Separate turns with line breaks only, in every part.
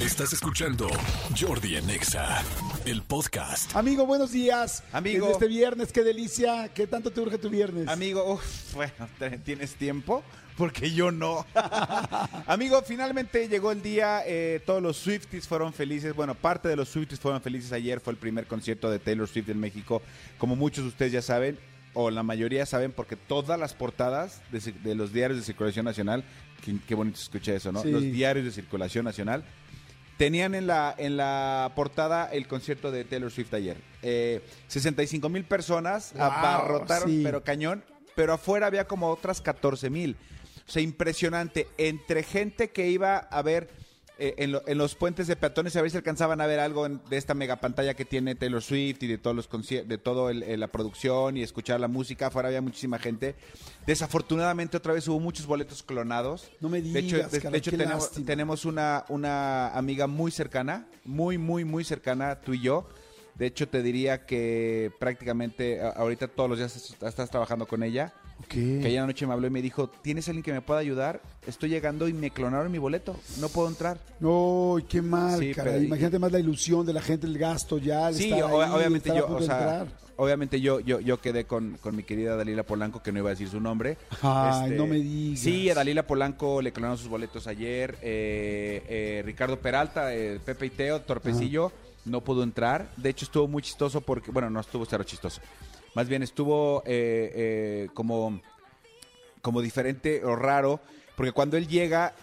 Estás escuchando Jordi en Exa, el podcast.
Amigo, buenos días.
Amigo.
Este viernes, qué delicia. ¿Qué tanto te urge tu viernes?
Amigo, uf, bueno, ¿tienes tiempo? Porque yo no. Amigo, finalmente llegó el día. eh, todos los Swifties fueron felices. Bueno, parte de los Swifties fueron felices. Ayer fue el primer concierto de Taylor Swift en México. Como muchos de ustedes ya saben, o la mayoría saben, porque todas las portadas de, los diarios de circulación nacional, qué, qué bonito se escucha eso, ¿no?
Sí.
Los diarios de circulación nacional tenían en la, en la portada el concierto de Taylor Swift ayer. Eh, 65 mil personas
Wow,
abarrotaron,
sí.
pero cañón. Pero afuera había como otras 14 mil. O sea, impresionante. Entre gente que iba a ver eh, en, lo- en los puentes de peatones a ver si alcanzaban a ver algo en- de esta mega pantalla que tiene Taylor Swift y de todos los de todo el- el- la producción y escuchar la música. Afuera había muchísima gente. Desafortunadamente otra vez hubo muchos boletos clonados.
No me
De hecho,
digas,
de, de
caray,
hecho tenemos, una, una amiga muy cercana, muy, muy, muy cercana, tú y yo. De hecho, te diría que prácticamente ahorita todos los días estás trabajando con ella. Que ayer anoche me habló y me dijo, ¿tienes alguien que me pueda ayudar? Estoy llegando y me clonaron mi boleto. No puedo entrar.
No, qué mal,
Sí, pero-
Imagínate más la ilusión de la gente, el gasto ya. el
Sí,
estar
o-
ahí,
obviamente
estar
yo, o sea, obviamente yo, yo, yo quedé con, con mi querida Dalila Polanco, que no iba a decir su nombre. Este,
Ay, no me digas.
Sí, a Dalila Polanco le clonaron sus boletos ayer. Eh, eh, Ricardo Peralta, eh, Pepe y Teo, Torpecillo, no pudo entrar. De hecho, estuvo muy chistoso porque, bueno, no estuvo cero chistoso. Más bien estuvo eh, eh, como, como diferente o raro, porque cuando él llega,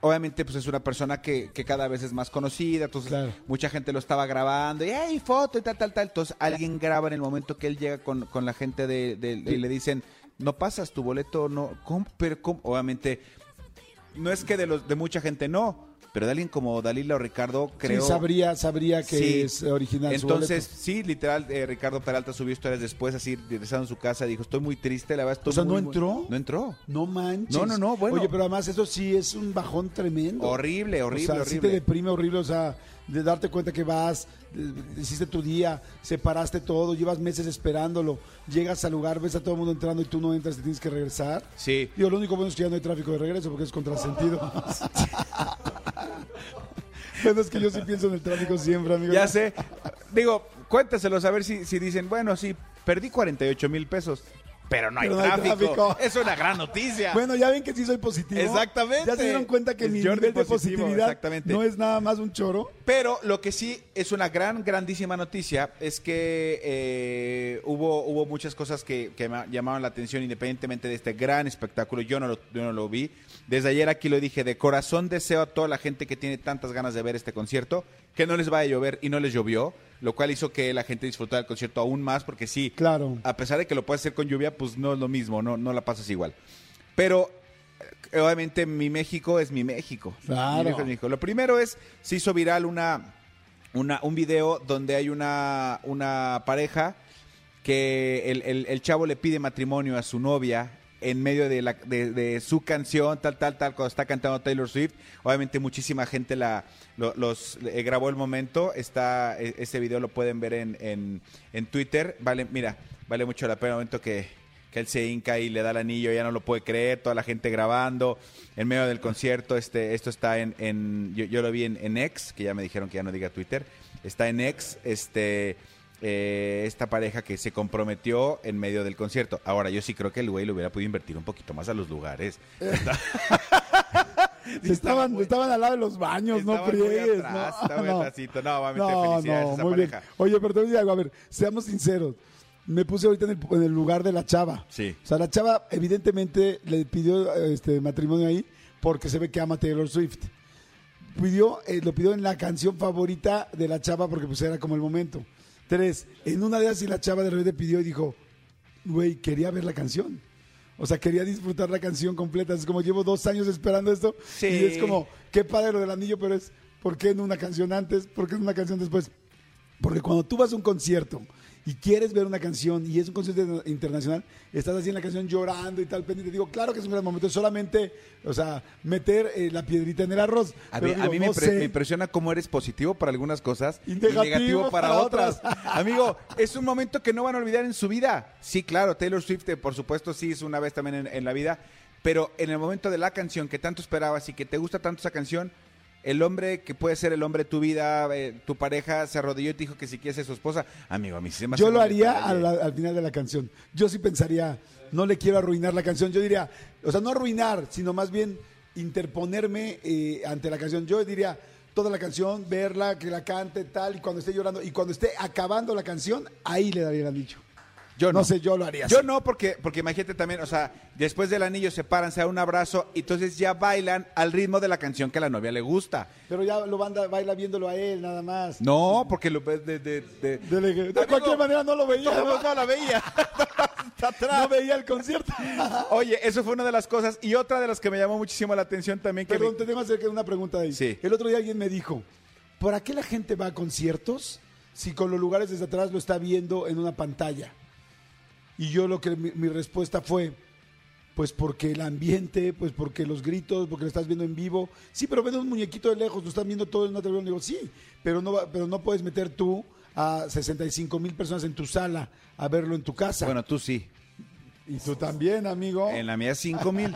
obviamente pues es una persona que, que cada vez es más conocida, entonces
Claro.
mucha gente lo estaba grabando y hey, foto y tal, tal, tal. Entonces alguien graba en el momento que él llega con, con la gente de, de- y le dicen, no pasas tu boleto, no, ¿cómo? Pero ¿cómo? obviamente, no es que de los de mucha gente no, pero de alguien como Dalila o Ricardo, creo...
Sí, sabría, sabría que
Sí.
es original
Entonces, sí, literal, eh, Ricardo Peralta subió historias después, así, regresando a su casa, dijo, estoy muy triste, la verdad, estoy
O sea, ¿no
muy, muy-".
entró?
No entró.
No manches.
No, no, no, bueno.
Oye, pero además eso sí es un bajón tremendo.
Horrible, horrible,
o sea, sí
horrible.
te deprime horrible, o sea, de darte cuenta que vas, hiciste tu día, separaste todo, llevas meses esperándolo, llegas al lugar, ves a todo el mundo entrando y tú no entras y tienes que regresar.
Sí.
Digo, lo único bueno es que ya no hay tráfico de regreso porque es contrasentido. Bueno, es que yo sí pienso en el tráfico siempre, amigo.
Ya sé. Digo, cuéntaselos a ver si, si dicen, bueno, sí, perdí 48 mil pesos, pero no hay,
Pero no hay
tráfico. Es una gran noticia.
Bueno, ya ven que sí soy positivo.
Exactamente.
Ya se dieron cuenta que
Es
mi nivel de positividad
exactamente.
no es nada más un choro.
Pero lo que sí es una gran, grandísima noticia es que eh, hubo, hubo muchas cosas que, que me llamaron la atención independientemente de este gran espectáculo. Yo no, lo, yo no lo vi. Desde ayer aquí lo dije, de corazón deseo a toda la gente que tiene tantas ganas de ver este concierto que no les vaya a llover y no les llovió, lo cual hizo que la gente disfrutara el concierto aún más porque sí,
Claro.
a pesar de que lo puedes hacer con lluvia, pues no es lo mismo, no, no la pasas igual. Pero eh, obviamente mi México es mi México.
Claro.
Mi México es mi México. Lo primero es, se hizo viral una, una, un video donde hay una, una pareja que el, el- el chavo le pide matrimonio a su novia en medio de, la, de, su canción, tal, tal, tal, cuando está cantando Taylor Swift. Obviamente muchísima gente la, lo- los eh, grabó el momento. Está, e- ese video lo pueden ver en, en, en Twitter. Vale, mira, vale mucho la pena el momento que, que él se hinca y le da el anillo, ya no lo puede creer, toda la gente grabando en medio del concierto. Este, esto está en, en yo, yo lo vi en, en X, que ya me dijeron que ya no diga Twitter. Está en X, este, eh, esta pareja que se comprometió en medio del concierto. Ahora, yo sí creo que el güey le hubiera podido invertir un poquito más a los lugares.
estaban, estaban al lado de los baños, no
Estaban
friegues.
atrás,
no, no.
atrásito. No, felicidades a esa
muy
pareja.
bien. Oye, pero te voy a decir algo, a ver, seamos sinceros. Me puse ahorita en el, en el lugar de la chava.
Sí.
O sea, la chava evidentemente le pidió este matrimonio ahí porque se ve que ama Taylor Swift. Pidió, eh, lo pidió en la canción favorita de la chava porque pues era como el momento. Tres, en una de esas y la chava de repente pidió y dijo, güey, quería ver la canción. O sea, quería disfrutar la canción completa. Es como llevo dos años esperando esto.
Sí.
Y es como, qué padre lo del anillo, pero es, ¿por qué en una canción antes? ¿Por qué en una canción después? Porque cuando tú vas a un concierto y quieres ver una canción y es un concierto internacional, estás así en la canción llorando y tal, pendiente. Digo, claro que es un gran momento, solamente, o sea, meter eh, la piedrita en el arroz.
A mí, a
digo,
mí me,
no
impre-
sé.
me impresiona cómo eres positivo para algunas cosas
Y
y negativo para,
para
otras.
otras.
Amigo, es un momento que no van a olvidar en su vida. Sí, claro, Taylor Swift, eh, por supuesto, sí es una vez también en, en la vida, pero en el momento de la canción que tanto esperabas y que te gusta tanto esa canción, el hombre que puede ser el hombre de tu vida, eh, tu pareja, se arrodilló y te dijo que si quieres ser su esposa. Amigo, a mí sí se me
Yo lo haría al final de la canción. Yo sí pensaría, no le quiero arruinar la canción. Yo diría, o sea, no arruinar, sino más bien interponerme eh, ante la canción. Yo diría toda la canción, verla, que la cante, tal, y cuando esté llorando, y cuando esté acabando la canción, ahí le daría el anillo.
Yo
no.
no.
sé, yo lo haría.
Yo
así.
no, porque, porque imagínate también, o sea, después del anillo se paran, se dan un abrazo, y entonces ya bailan al ritmo de la canción que a la novia le gusta.
Pero ya lo banda, baila viéndolo a él, nada más.
No, porque lo ves de... de, de-
De, de
Amigo,
cualquier manera no lo veía.
no,
No,
la veía. Atrás.
No veía el concierto.
Oye, eso fue una de las cosas. Y otra de las que me llamó muchísimo la atención también. Que
Perdón,
vi-
te tengo que hacer una pregunta ahí.
Sí.
El otro día alguien me dijo, ¿por qué la gente va a conciertos si con los lugares desde atrás lo está viendo en una pantalla? Y yo lo que mi, mi respuesta fue, pues porque el ambiente, pues porque los gritos, porque lo estás viendo en vivo. Sí, pero ven un muñequito de lejos, lo están viendo todo en una televisión. Digo, sí, pero no, pero no puedes meter tú a 65 mil personas en tu sala a verlo en tu casa.
Bueno, tú sí.
y tú también, amigo.
En la mía, cinco mil.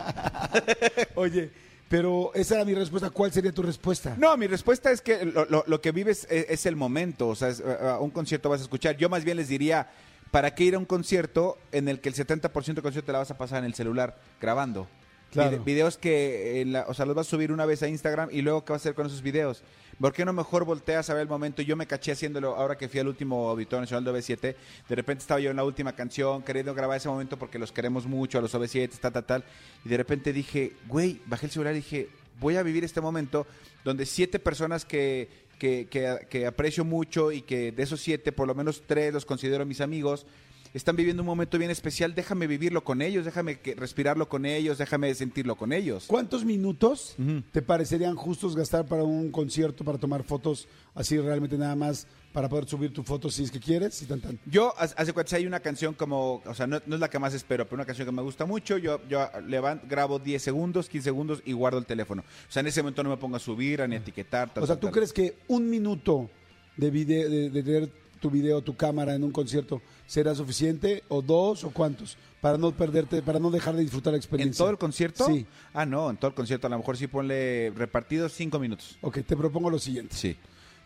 Oye, pero esa era mi respuesta. ¿Cuál sería tu respuesta?
No, mi respuesta es que lo, lo- lo que vives es, es el momento. O sea, es, a un concierto vas a escuchar. Yo más bien les diría, ¿para qué ir a un concierto en el que el 70% del concierto te la vas a pasar en el celular grabando?
Claro.
Vide- videos que, la- o sea, los vas a subir una vez a Instagram y luego, ¿qué vas a hacer con esos videos? ¿Por qué no mejor volteas a ver el momento? Yo me caché haciéndolo ahora que fui al último Auditorio Nacional de OV7. De repente estaba yo en la última canción, queriendo grabar ese momento porque los queremos mucho, a los OV7, tal, tal, tal. Y de repente dije, güey, bajé el celular y dije, voy a vivir este momento donde siete personas que, que, que- aprecio mucho y que de esos siete, por lo menos tres los considero mis amigos, están viviendo un momento bien especial. Déjame vivirlo con ellos, déjame que, respirarlo con ellos, déjame sentirlo con ellos.
¿Cuántos minutos te parecerían justos gastar para un concierto, para tomar fotos así realmente nada más, para poder subir tu foto si es que quieres? Y tan, tan?
Yo, hace si hay una canción como, o sea, no, no es la que más espero, pero una canción que me gusta mucho, yo, yo levanto, grabo 10 segundos, 15 segundos y guardo el teléfono. O sea, en ese momento no me pongo a subir, a ni a etiquetar. tal,
O sea,
tal,
¿tú
tal.
crees que un minuto de, video, de, de tener tu video, tu cámara en un concierto será suficiente? ¿O dos? ¿O cuántos? Para no perderte, para no dejar de disfrutar la
¿En
experiencia.
todo el concierto?
Sí.
Ah, no, en todo el concierto a lo mejor sí ponle repartidos 5 minutos.
Ok, te propongo lo siguiente.
Sí,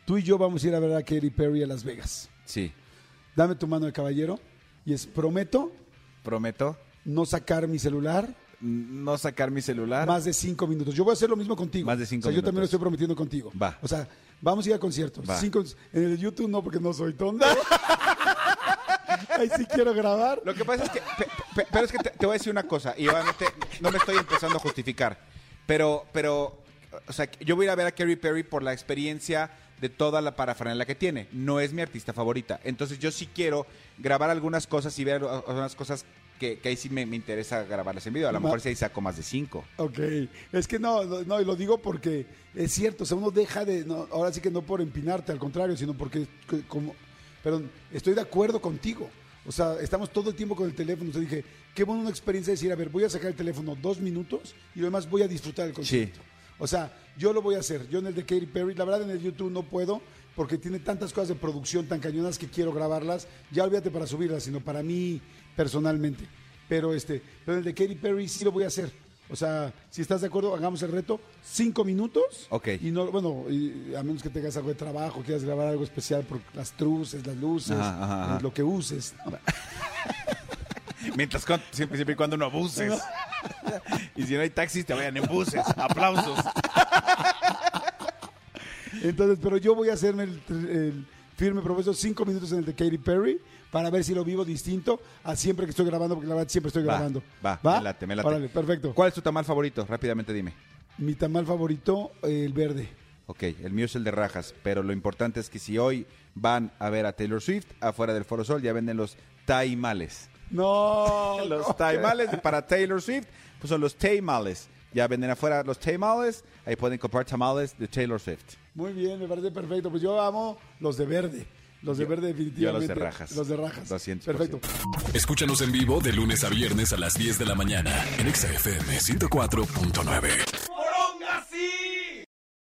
Tú y yo vamos a ir a ver a Katy Perry a Las Vegas.
sí.
Dame tu mano de caballero y es, prometo
Prometo
no sacar mi celular
no sacar mi celular.
Más de cinco minutos. Yo voy a hacer lo mismo contigo.
Más de cinco
O sea, yo también lo
minutos.
estoy prometiendo contigo.
Va.
O sea, vamos a ir a conciertos.
Va.
Cinco, en el YouTube no, porque no soy tonto. Ahí sí quiero grabar.
Lo que pasa es que, pe- pe- pero es que te, te voy a decir una cosa, y obviamente no me estoy empezando a justificar, pero, pero, o sea, yo voy a ir a ver a Katy Perry por la experiencia de toda la parafernalia que tiene. No es mi artista favorita. Entonces yo sí quiero grabar algunas cosas y ver algunas cosas que, que ahí sí me, me interesa grabarlas en video. A lo
Ma-
mejor si ahí saco más de cinco.
Ok, es que no, no, y lo digo porque es cierto, o sea, uno deja de, no, ahora sí que no por empinarte, al contrario, sino porque, como, perdón, estoy de acuerdo contigo. O sea, estamos todo el tiempo con el teléfono. Entonces dije, qué buena una experiencia decir, a ver, voy a sacar el teléfono dos minutos y lo demás voy a disfrutar el concierto. O sea, yo lo voy a hacer. Yo en el de Katy Perry, la verdad en el YouTube no puedo porque tiene tantas cosas de producción tan cañonas que quiero grabarlas. Ya olvídate para subirlas, sino para mí personalmente. Pero este, pero el de Katy Perry sí lo voy a hacer. O sea, si estás de acuerdo, hagamos el reto. Cinco minutos.
Ok.
Y no, bueno, y a menos que tengas algo de trabajo, quieras grabar algo especial por las truces, las luces,
Ajá, ajá, ajá.
lo que uses. ¿no?
Mientras siempre, siempre y cuando no abuses. y si no hay taxis, te vayan en buses. Aplausos.
Entonces, pero yo voy a hacerme el, el firme profesor cinco minutos en el de Katy Perry para ver si lo vivo distinto a siempre que estoy grabando, porque la verdad siempre estoy
Va,
grabando.
va, me late, me late.
Órale, perfecto.
¿Cuál es tu tamal favorito? Rápidamente dime.
Mi tamal favorito, el verde.
Ok, el mío es el de rajas, pero lo importante es que si hoy van a ver a Taylor Swift, afuera del Foro Sol ya venden los taimales.
No,
Los
no.
taimales para Taylor Swift, pues son los taimales. Ya venden afuera los taimales, ahí pueden comprar tamales de Taylor Swift.
Muy bien, me parece perfecto. Pues yo amo los de verde. Los de
Yo-
verde
yo los
definitivamente.
de rajas.
Los de rajas.
200%.
Perfecto.
Escúchanos en vivo de lunes a viernes a las 10 de la mañana en Exa FM 104.9.